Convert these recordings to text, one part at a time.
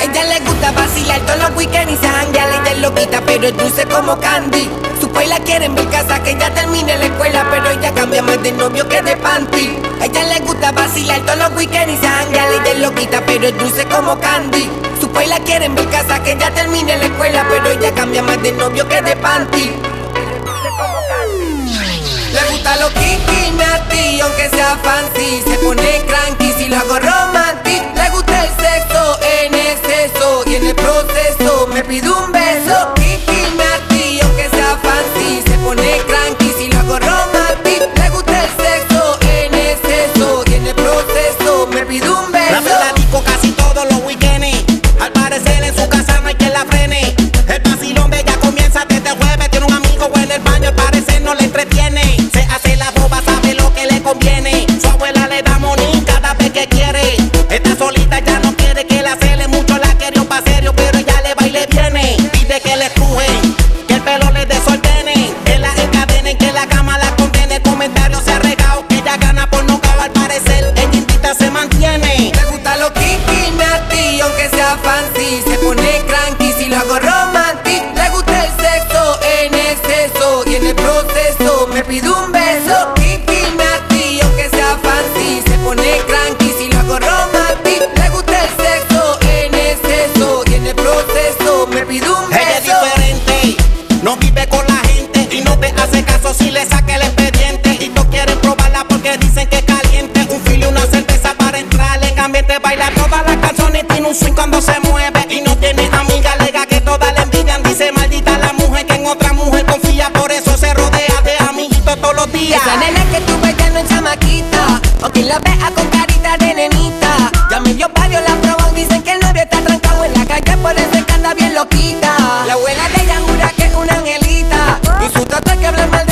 Ella le gusta vacilar todos los weekends y se janguea Ella es loquita pero es dulce como candy. Su la quiere en mi casa que ella termine la escuela Pero ella cambia más de novio que de panty. Ella le gusta vacilar todos los weekends y se janguea Ella es loquita pero es dulce como candy. Su la quiere en mi casa que ella termine la escuela Pero ella cambia más de novio que de panty gusta lo kiki, ti, aunque sea fancy. Se pone cranky si lo hago romantic. Le gusta el sexo en exceso Y en el proceso me pide un beso. Kiki, ti, aunque sea fancy. Se pone cranky si lo hago romantic. Le gusta el sexo en exceso Y en el proceso me pide un beso. La disco casi todos los weekends. Al parecer en su casa no hay quien la frene. El vacilón de ella comienza desde jueves. Tiene un amigo en el baño, al parecer no le entretiene su abuela Tata que habla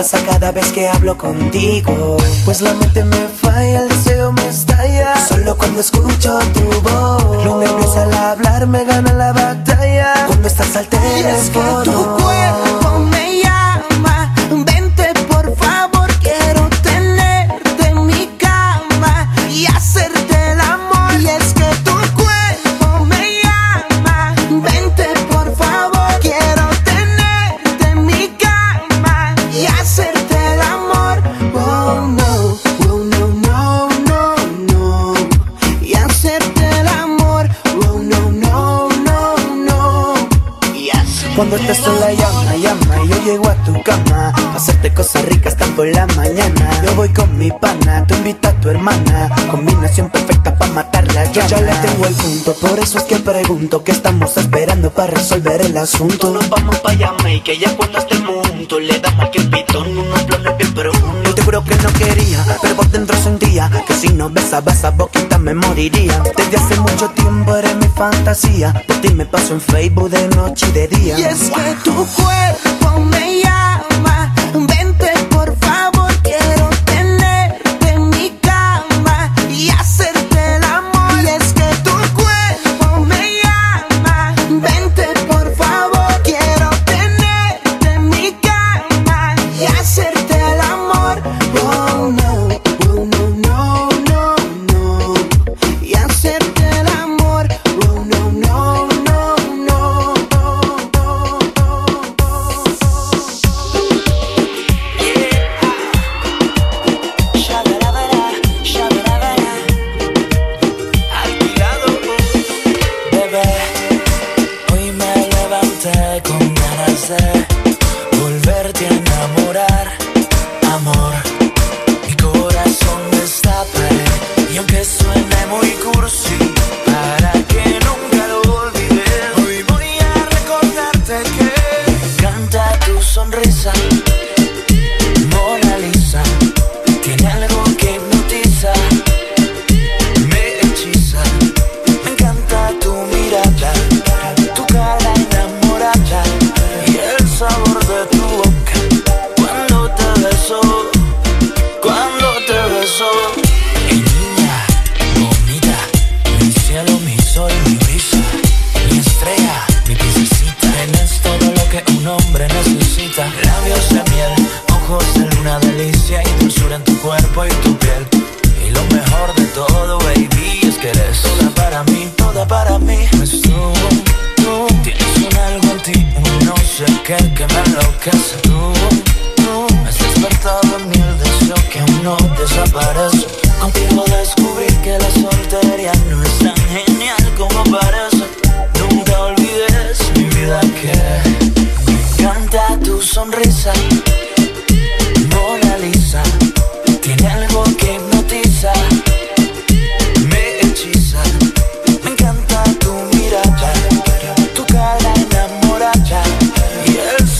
pasa cada vez que hablo contigo. Pues la mente me pregunto qué estamos esperando para resolver el asunto. Nos vamos para allá, y que ya cuando estemos juntos le damos aquí el pitón, unos planes bien profundos. Yo te juro que no quería, pero por dentro sentía que si no besaba esa boquita me moriría. Desde hace mucho tiempo eres mi fantasía, por ti me paso en Facebook de noche y de día. Y es que tu cuerpo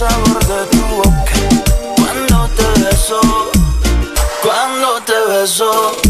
sabor de tu boca. Cuando te beso, cuando te beso.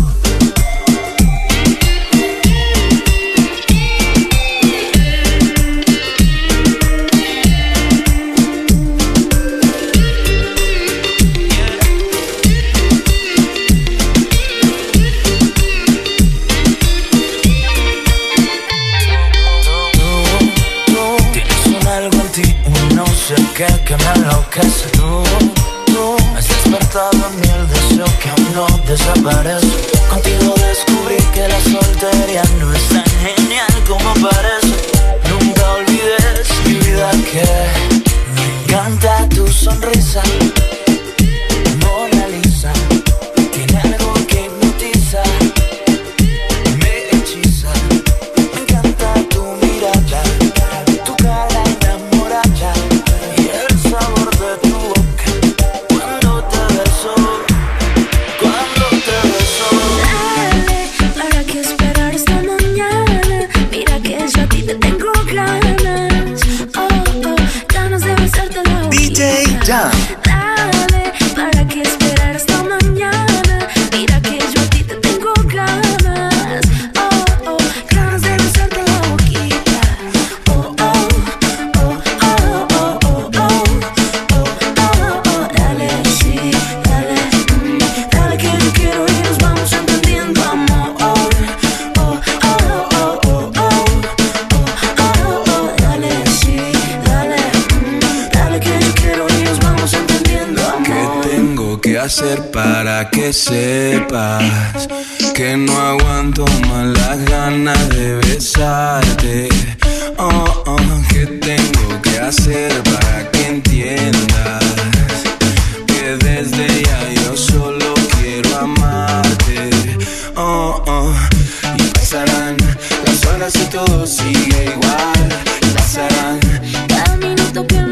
tanto que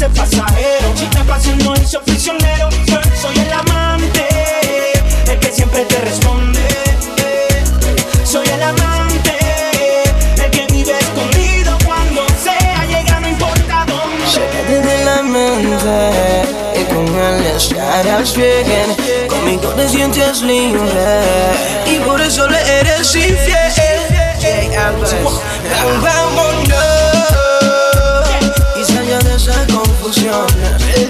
hace pasajero. Si te paso no hizo prisionero, soy, soy el amante, el que siempre te responde. Soy el amante, el que vive escondido cuando sea, llega no importa dónde. Se quedé la mente y con él estarás bien. Conmigo te sientes libre y por eso le eres infiel. Yeah, Vámonos. on.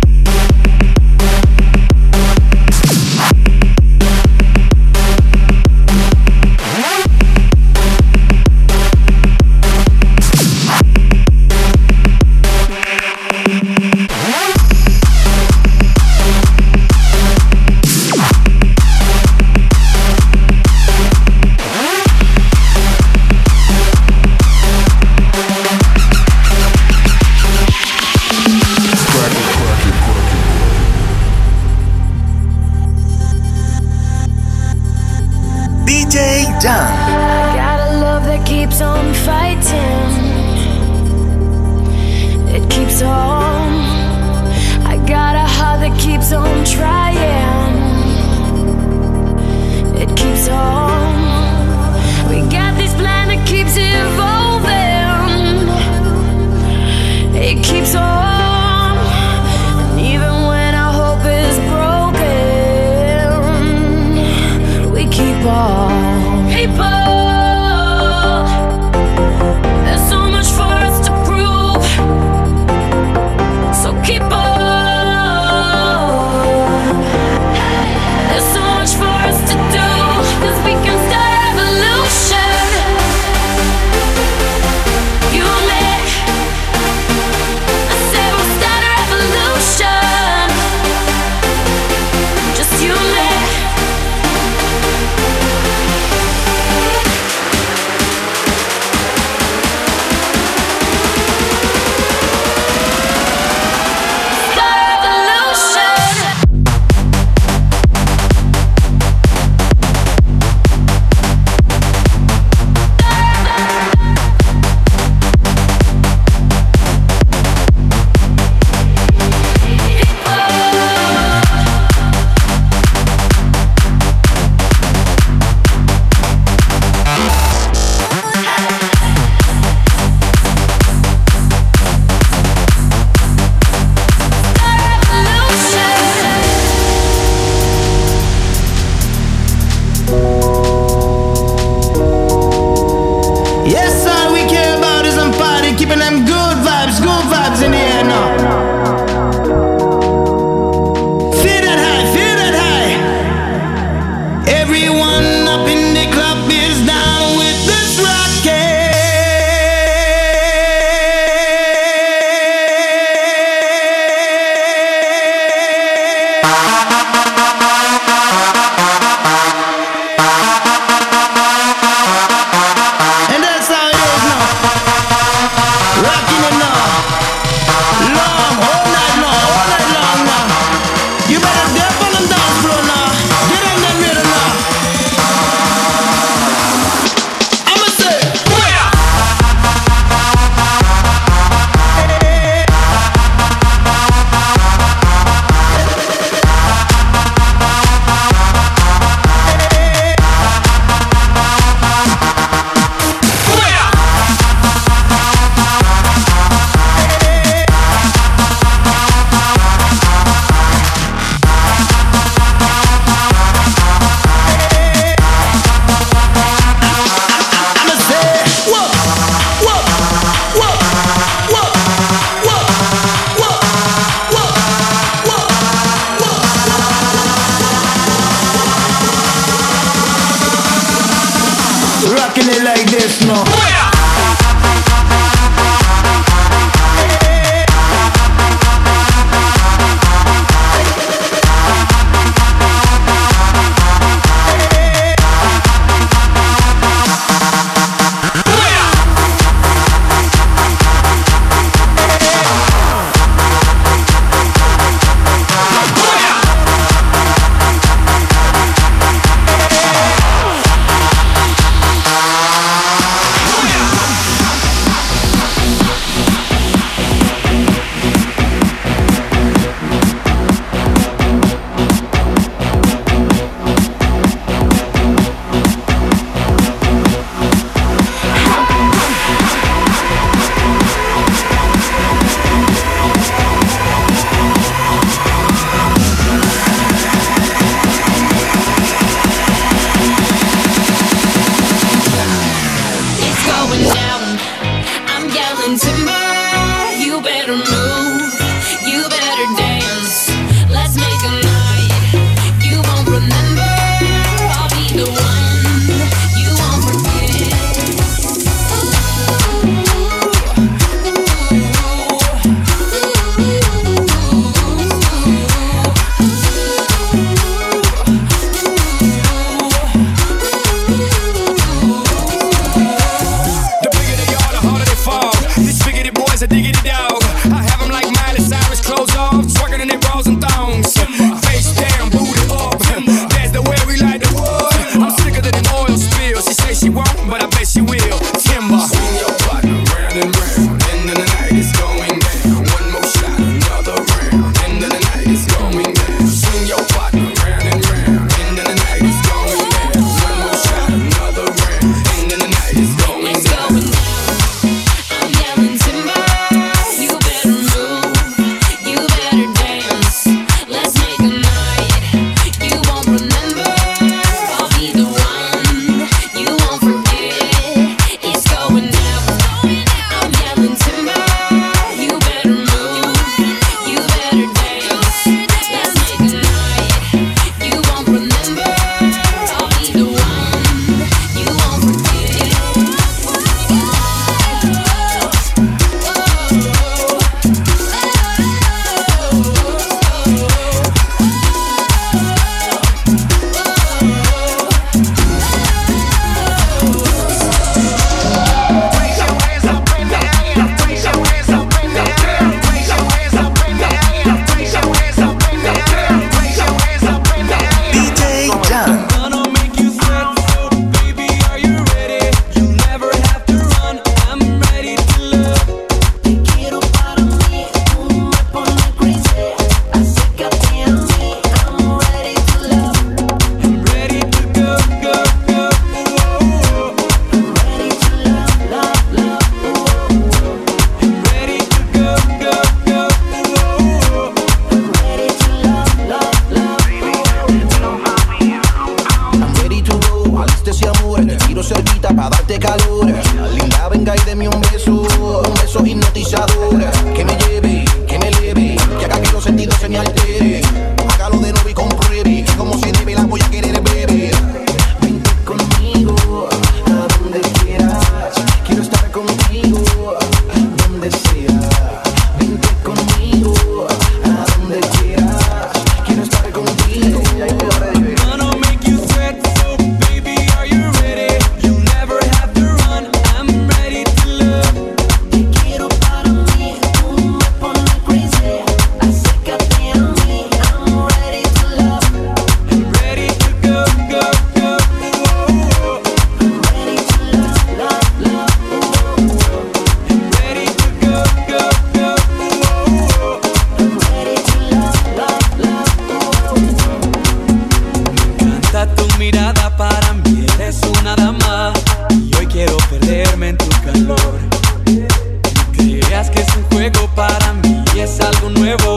Nuevo.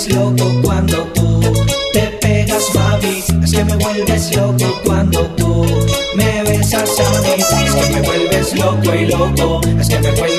vuelves loco cuando tú te pegas, mami. Es que me vuelves loco cuando tú me besas a mí. Es que me vuelves loco y loco. Es que me vuelves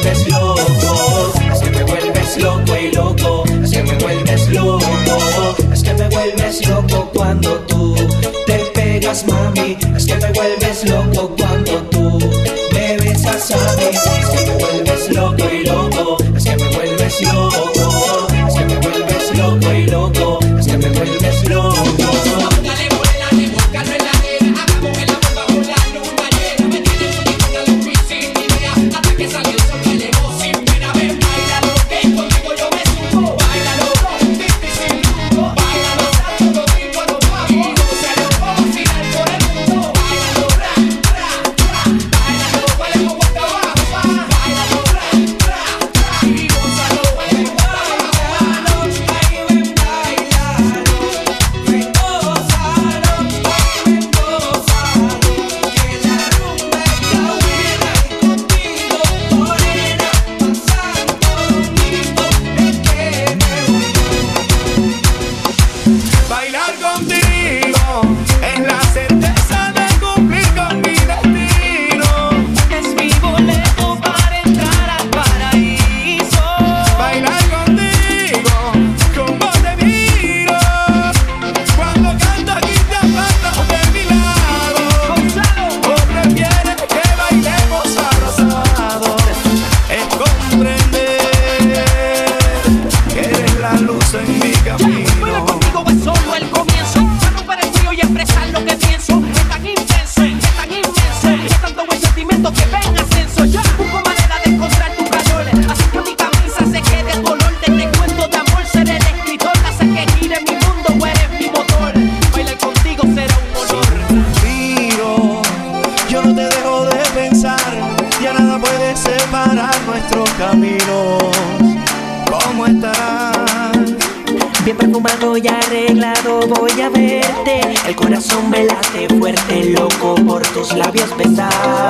Ya nada puede separar nuestros caminos. ¿Cómo estás? Bien perfumado y arreglado voy a verte. El corazón velate fuerte, loco por tus labios besar.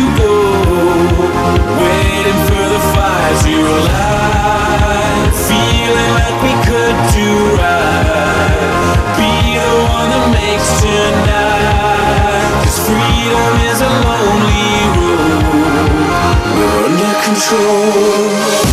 control.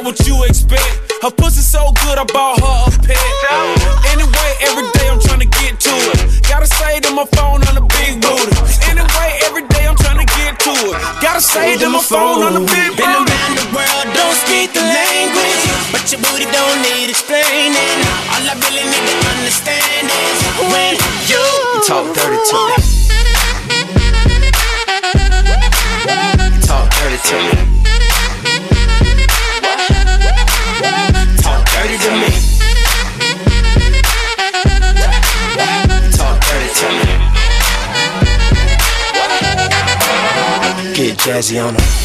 get what you expect. Her pussy so good, I bought her a pet. Anyway, every day I'm trying to get to it. Gotta say to my phone on the big booty. Anyway, every day I'm trying to get to it. Gotta say to my phone on the big booty. Been around the world, don't speak the language. But your booty don't need explaining. All I really need to understand is when you talk dirty to me. Talk dirty to me. Jazzy on.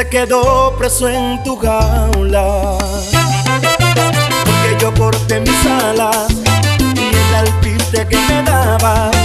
se quedó preso en tu jaula. Porque yo corté mis alas y el alpiste que me daba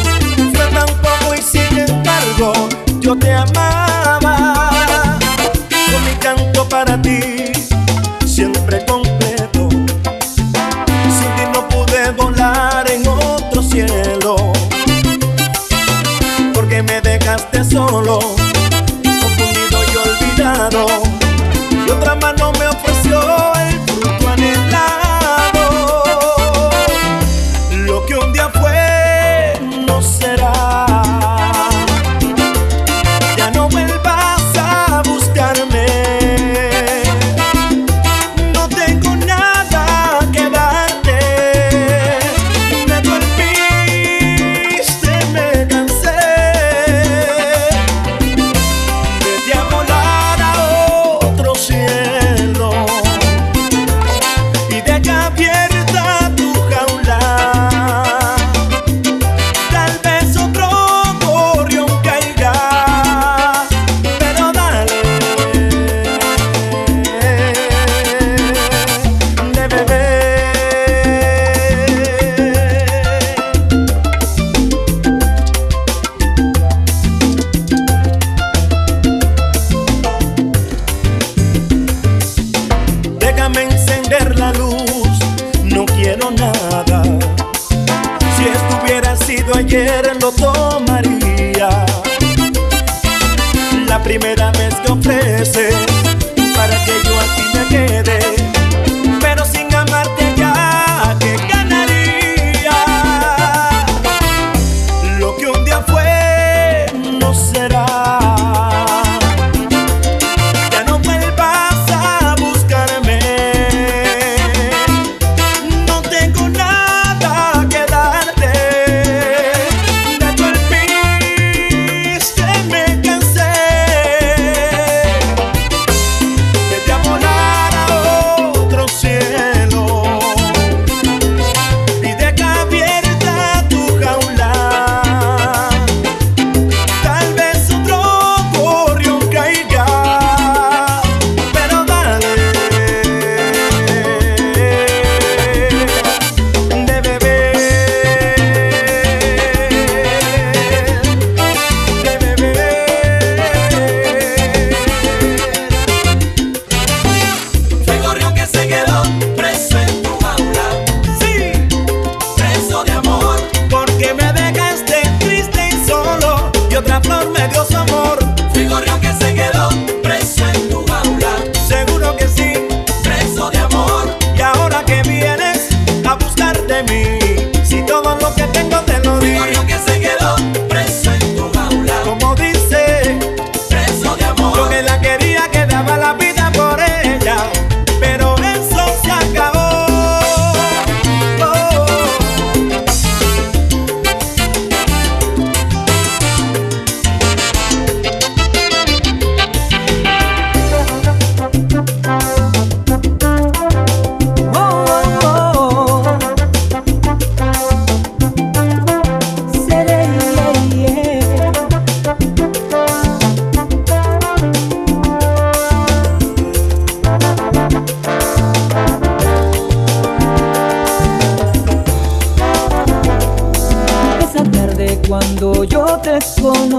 yo